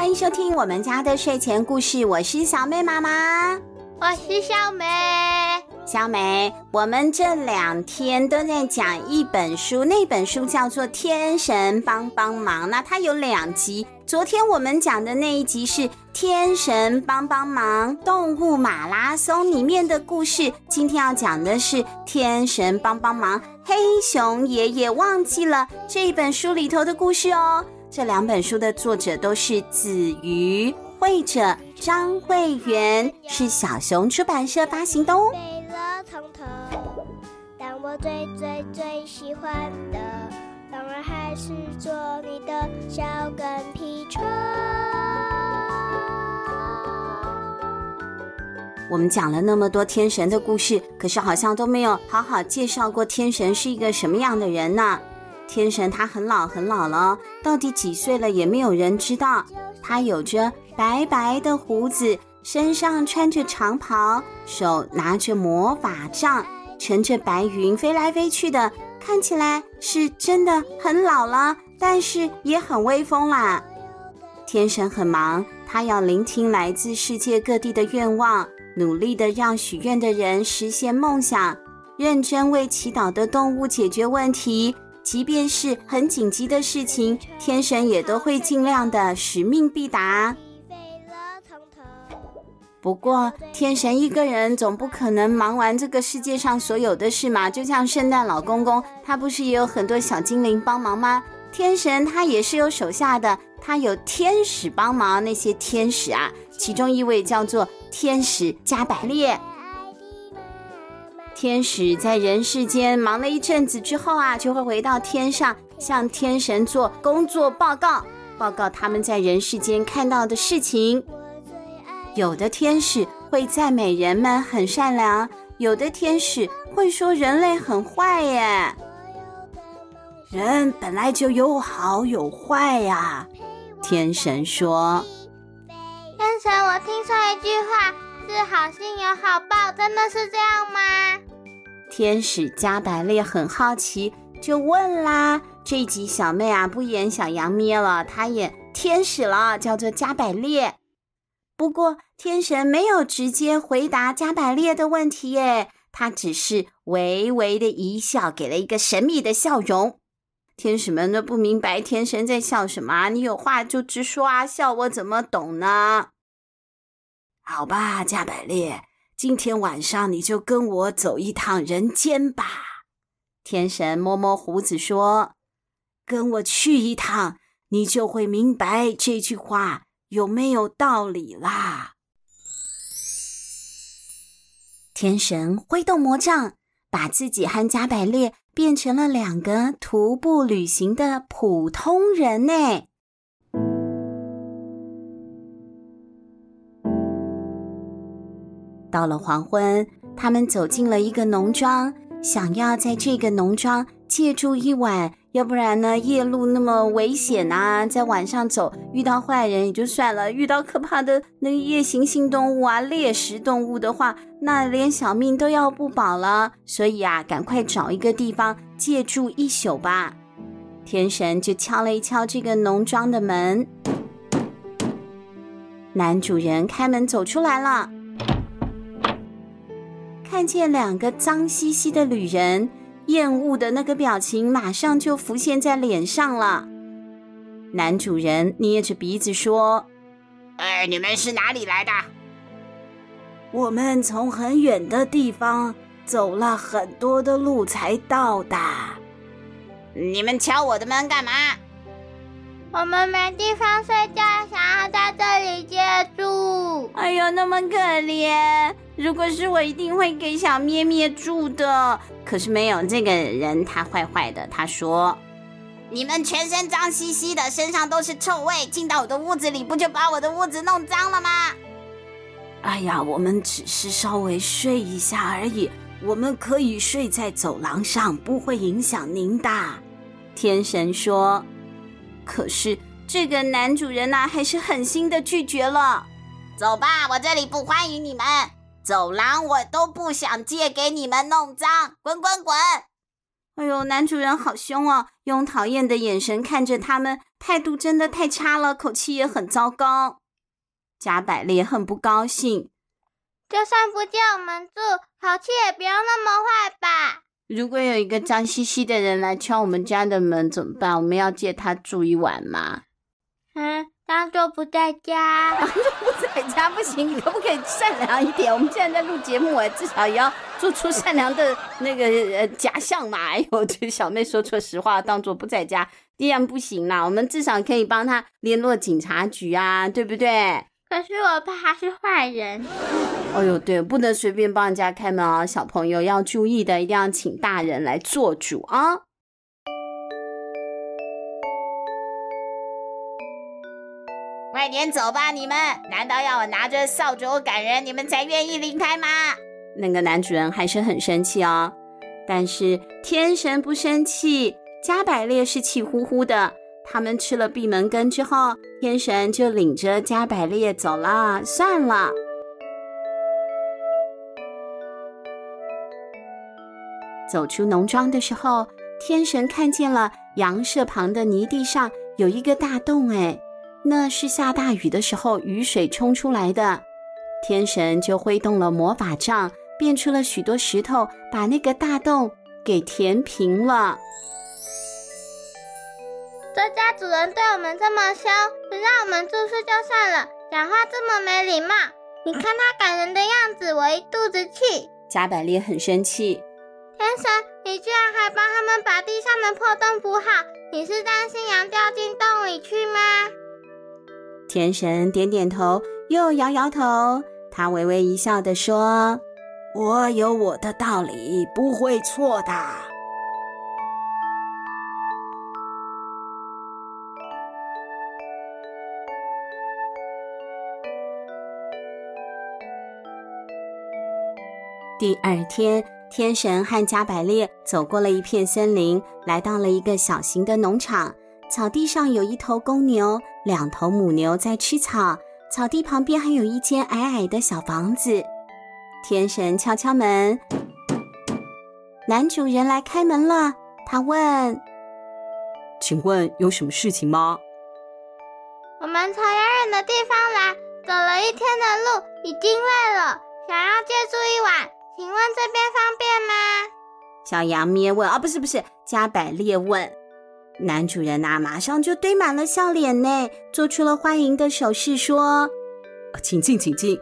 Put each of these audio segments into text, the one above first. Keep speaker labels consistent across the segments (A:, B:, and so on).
A: 欢迎收听我们家的睡前故事，我是小妹妈妈，
B: 我是小梅。
A: 小梅，我们这两天都在讲一本书，那本书叫做《天神帮帮忙》，那它有两集。昨天我们讲的那一集是《天神帮帮忙动物马拉松》里面的故事，今天要讲的是《天神帮帮忙黑熊爷爷忘记了》这一本书里头的故事哦。这两本书的作者都是子瑜，绘者张慧媛，是小熊出版社发行的哦。飞了从头，但我最最最喜欢的。当然还是做你的小跟屁虫。我们讲了那么多天神的故事，可是好像都没有好好介绍过天神是一个什么样的人呢？天神他很老很老了，到底几岁了也没有人知道。他有着白白的胡子，身上穿着长袍，手拿着魔法杖，乘着白云飞来飞去的。看起来是真的很老了，但是也很威风啦。天神很忙，他要聆听来自世界各地的愿望，努力的让许愿的人实现梦想，认真为祈祷的动物解决问题。即便是很紧急的事情，天神也都会尽量的使命必达。不过，天神一个人总不可能忙完这个世界上所有的事嘛。就像圣诞老公公，他不是也有很多小精灵帮忙吗？天神他也是有手下的，他有天使帮忙。那些天使啊，其中一位叫做天使加百列。天使在人世间忙了一阵子之后啊，就会回到天上，向天神做工作报告，报告他们在人世间看到的事情。有的天使会赞美人们很善良，有的天使会说人类很坏耶。人本来就有好有坏呀，天神说。
B: 天神，我听说一句话，是好心有好报，真的是这样吗？
A: 天使加百列很好奇，就问啦。这集小妹啊，不演小羊咩了，她演天使了，叫做加百列。不过，天神没有直接回答加百列的问题耶，他只是微微的一笑，给了一个神秘的笑容。天使们都不明白天神在笑什么，你有话就直说啊，笑我怎么懂呢？好吧，加百列，今天晚上你就跟我走一趟人间吧。天神摸摸胡子说：“跟我去一趟，你就会明白这句话。”有没有道理啦？天神挥动魔杖，把自己和加百列变成了两个徒步旅行的普通人呢。到了黄昏，他们走进了一个农庄，想要在这个农庄借住一晚。要不然呢？夜路那么危险啊，在晚上走，遇到坏人也就算了，遇到可怕的那夜行性动物啊、猎食动物的话，那连小命都要不保了。所以啊，赶快找一个地方借住一宿吧。天神就敲了一敲这个农庄的门，男主人开门走出来了，看见两个脏兮兮的旅人。厌恶的那个表情马上就浮现在脸上了。男主人捏着鼻子说：“
C: 哎，你们是哪里来的？
A: 我们从很远的地方走了很多的路才到的。
C: 你们敲我的门干嘛？
B: 我们没地方睡觉，想要在这里借住。
A: 哎呦，那么可怜！如果是我，一定会给小咩咩住的。”可是没有这个人，他坏坏的。他说：“
C: 你们全身脏兮兮的，身上都是臭味，进到我的屋子里，不就把我的屋子弄脏了吗？”
A: 哎呀，我们只是稍微睡一下而已，我们可以睡在走廊上，不会影响您的。天神说：“可是这个男主人呢，还是狠心的拒绝了。
C: 走吧，我这里不欢迎你们。”走廊我都不想借给你们弄脏，滚滚滚！
A: 哎呦，男主人好凶哦，用讨厌的眼神看着他们，态度真的太差了，口气也很糟糕。加百列很不高兴，
B: 就算不借我们住，口气也不要那么坏吧。
A: 如果有一个脏兮兮的人来敲我们家的门怎么办？我们要借他住一晚吗？
B: 嗯，当做不在家。
A: 当做不在家不行，你可不可以善良一点？我们现在在录节目，哎，至少也要做出善良的那个呃假象嘛。哎呦，这小妹说错实话，当做不在家，依然不行啦。我们至少可以帮他联络警察局啊，对不对？
B: 可是我爸他是坏人。
A: 哦呦，对，不能随便帮人家开门啊！小朋友要注意的，一定要请大人来做主啊！
C: 快点走吧，你们！难道要我拿着扫帚赶人，你们才愿意离开吗？
A: 那个男主人还是很生气哦，但是天神不生气，加百列是气呼呼的。他们吃了闭门羹之后，天神就领着加百列走了。算了，走出农庄的时候，天神看见了羊舍旁的泥地上有一个大洞，哎，那是下大雨的时候雨水冲出来的。天神就挥动了魔法杖，变出了许多石头，把那个大洞给填平了。
B: 主人对我们这么凶，不让我们住宿就算了，讲话这么没礼貌。你看他赶人的样子，我一肚子气。
A: 加百列很生气。
B: 天神，你居然还帮他们把地上的破洞补好，你是担心羊掉进洞里去吗？
A: 天神点点头，又摇摇头。他微微一笑的说：“我有我的道理，不会错的。”第二天，天神和加百列走过了一片森林，来到了一个小型的农场。草地上有一头公牛，两头母牛在吃草。草地旁边还有一间矮矮的小房子。天神敲敲门，男主人来开门了。他问：“请问有什么事情吗？”
B: 我们从遥远的地方来，走了一天的路，已经累了，想要借住一晚。请问这边方便吗？
A: 小羊咩问。啊，不是不是，加百列问。男主人呐、啊，马上就堆满了笑脸呢，做出了欢迎的手势，说：“请进，请进。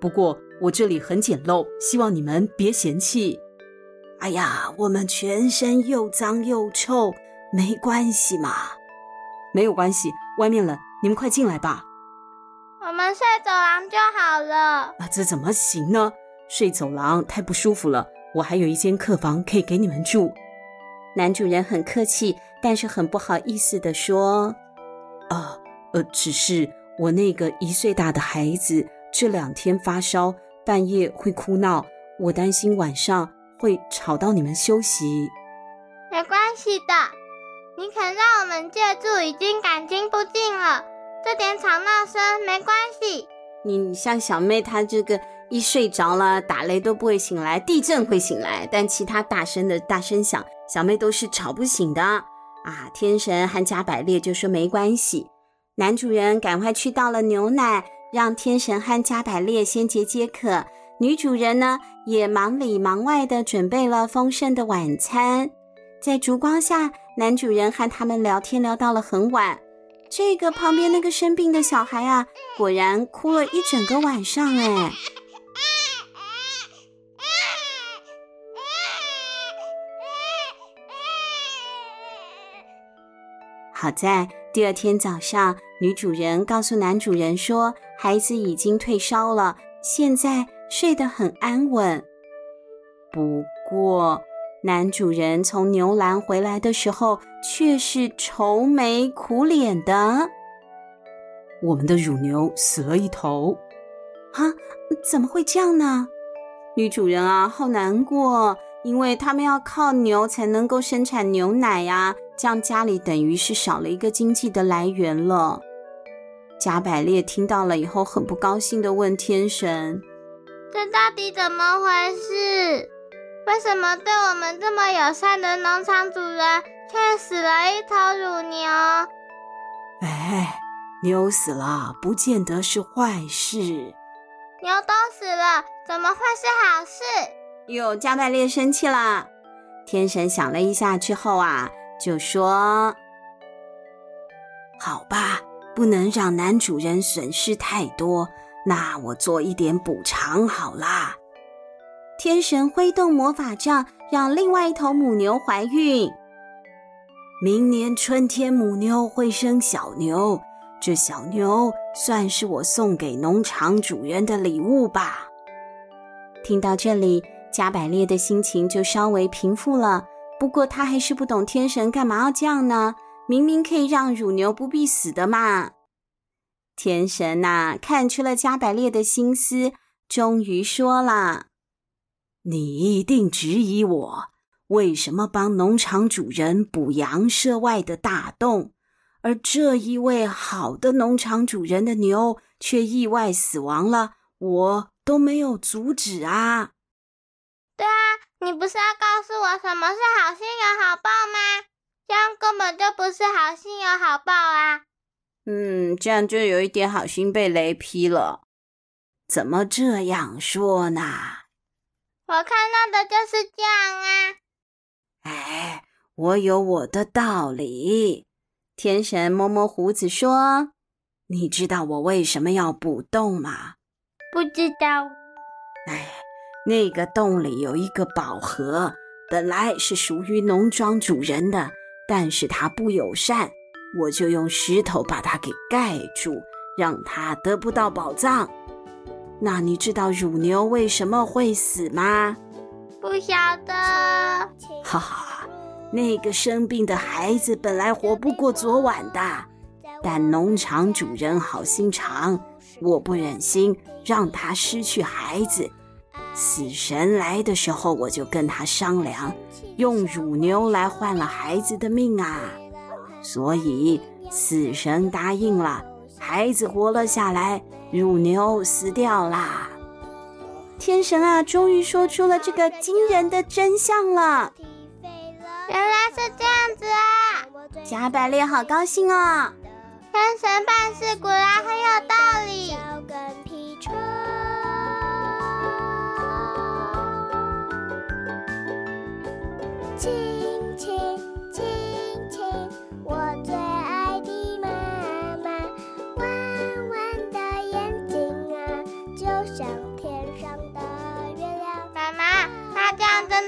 A: 不过我这里很简陋，希望你们别嫌弃。”哎呀，我们全身又脏又臭，没关系嘛。没有关系，外面冷，你们快进来吧。
B: 我们睡走廊就好了。
A: 啊，这怎么行呢？睡走廊太不舒服了，我还有一间客房可以给你们住。男主人很客气，但是很不好意思地说：“啊，呃，只是我那个一岁大的孩子这两天发烧，半夜会哭闹，我担心晚上会吵到你们休息。”
B: 没关系的，你肯让我们借住已经感激不尽了，这点吵闹声没关系。
A: 你像小妹她这个。一睡着了，打雷都不会醒来，地震会醒来，但其他大声的大声响，小妹都是吵不醒的啊！天神和加百列就说没关系。男主人赶快去倒了牛奶，让天神和加百列先解解渴。女主人呢，也忙里忙外的准备了丰盛的晚餐。在烛光下，男主人和他们聊天聊到了很晚。这个旁边那个生病的小孩啊，果然哭了一整个晚上，哎。好在第二天早上，女主人告诉男主人说，孩子已经退烧了，现在睡得很安稳。不过，男主人从牛栏回来的时候，却是愁眉苦脸的。我们的乳牛死了一头，啊，怎么会这样呢？女主人啊，好难过，因为他们要靠牛才能够生产牛奶呀。这样家里等于是少了一个经济的来源了。加百列听到了以后，很不高兴地问天神：“
B: 这到底怎么回事？为什么对我们这么友善的农场主人，却死了一头乳牛？”
A: 哎，牛死了不见得是坏事。
B: 牛都死了，怎么会是好事？
A: 哟，加百列生气了。天神想了一下之后啊，就说：“好吧，不能让男主人损失太多，那我做一点补偿好啦。”天神挥动魔法杖，让另外一头母牛怀孕。明年春天，母牛会生小牛。这小牛算是我送给农场主人的礼物吧。听到这里，加百列的心情就稍微平复了。不过他还是不懂天神干嘛要这样呢？明明可以让乳牛不必死的嘛。天神呐，看出了加百列的心思，终于说了：“你一定质疑我。”为什么帮农场主人补羊舍外的大洞，而这一位好的农场主人的牛却意外死亡了？我都没有阻止啊！
B: 对啊，你不是要告诉我什么是好心有好报吗？这样根本就不是好心有好报啊！
A: 嗯，这样就有一点好心被雷劈了。怎么这样说呢？
B: 我看到的就是这样啊。
A: 哎，我有我的道理。天神摸摸胡子说：“你知道我为什么要补洞吗？”
B: 不知道。
A: 哎，那个洞里有一个宝盒，本来是属于农庄主人的，但是他不友善，我就用石头把它给盖住，让他得不到宝藏。那你知道乳牛为什么会死吗？
B: 不晓得，
A: 哈哈，那个生病的孩子本来活不过昨晚的，但农场主人好心肠，我不忍心让他失去孩子。死神来的时候，我就跟他商量，用乳牛来换了孩子的命啊。所以死神答应了，孩子活了下来，乳牛死掉啦。天神啊，终于说出了这个惊人的真相了！
B: 原来是这样子啊！
A: 加百列好高兴哦！
B: 天神办事果然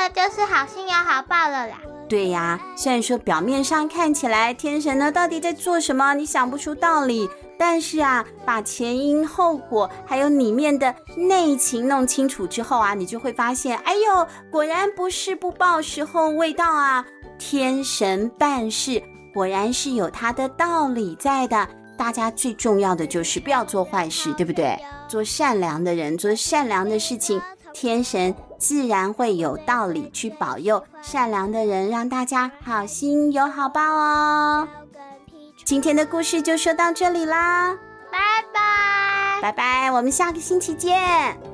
B: 那就是好心有好报了啦。
A: 对呀，虽然说表面上看起来天神呢到底在做什么，你想不出道理，但是啊，把前因后果还有里面的内情弄清楚之后啊，你就会发现，哎呦，果然不是不报时候未到啊！天神办事果然是有他的道理在的。大家最重要的就是不要做坏事，对不对？做善良的人，做善良的事情。天神自然会有道理去保佑善良的人，让大家好心有好报哦。今天的故事就说到这里啦，
B: 拜拜，
A: 拜拜，我们下个星期
B: 见。